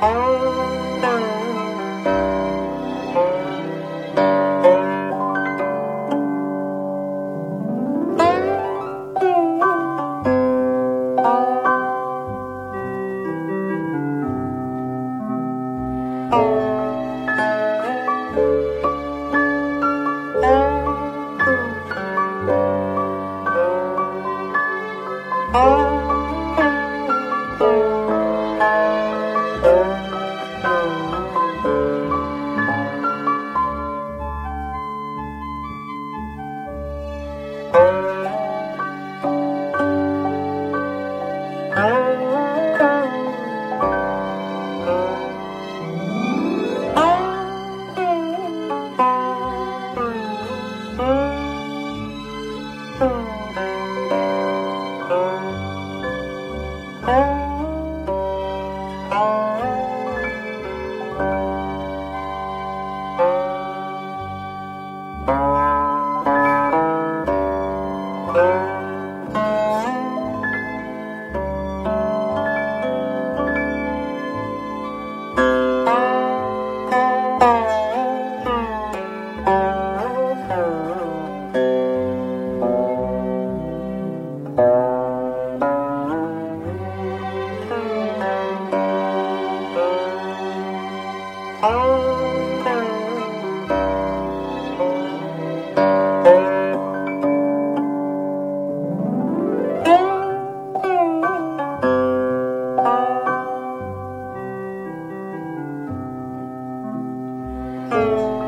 啊。Oh.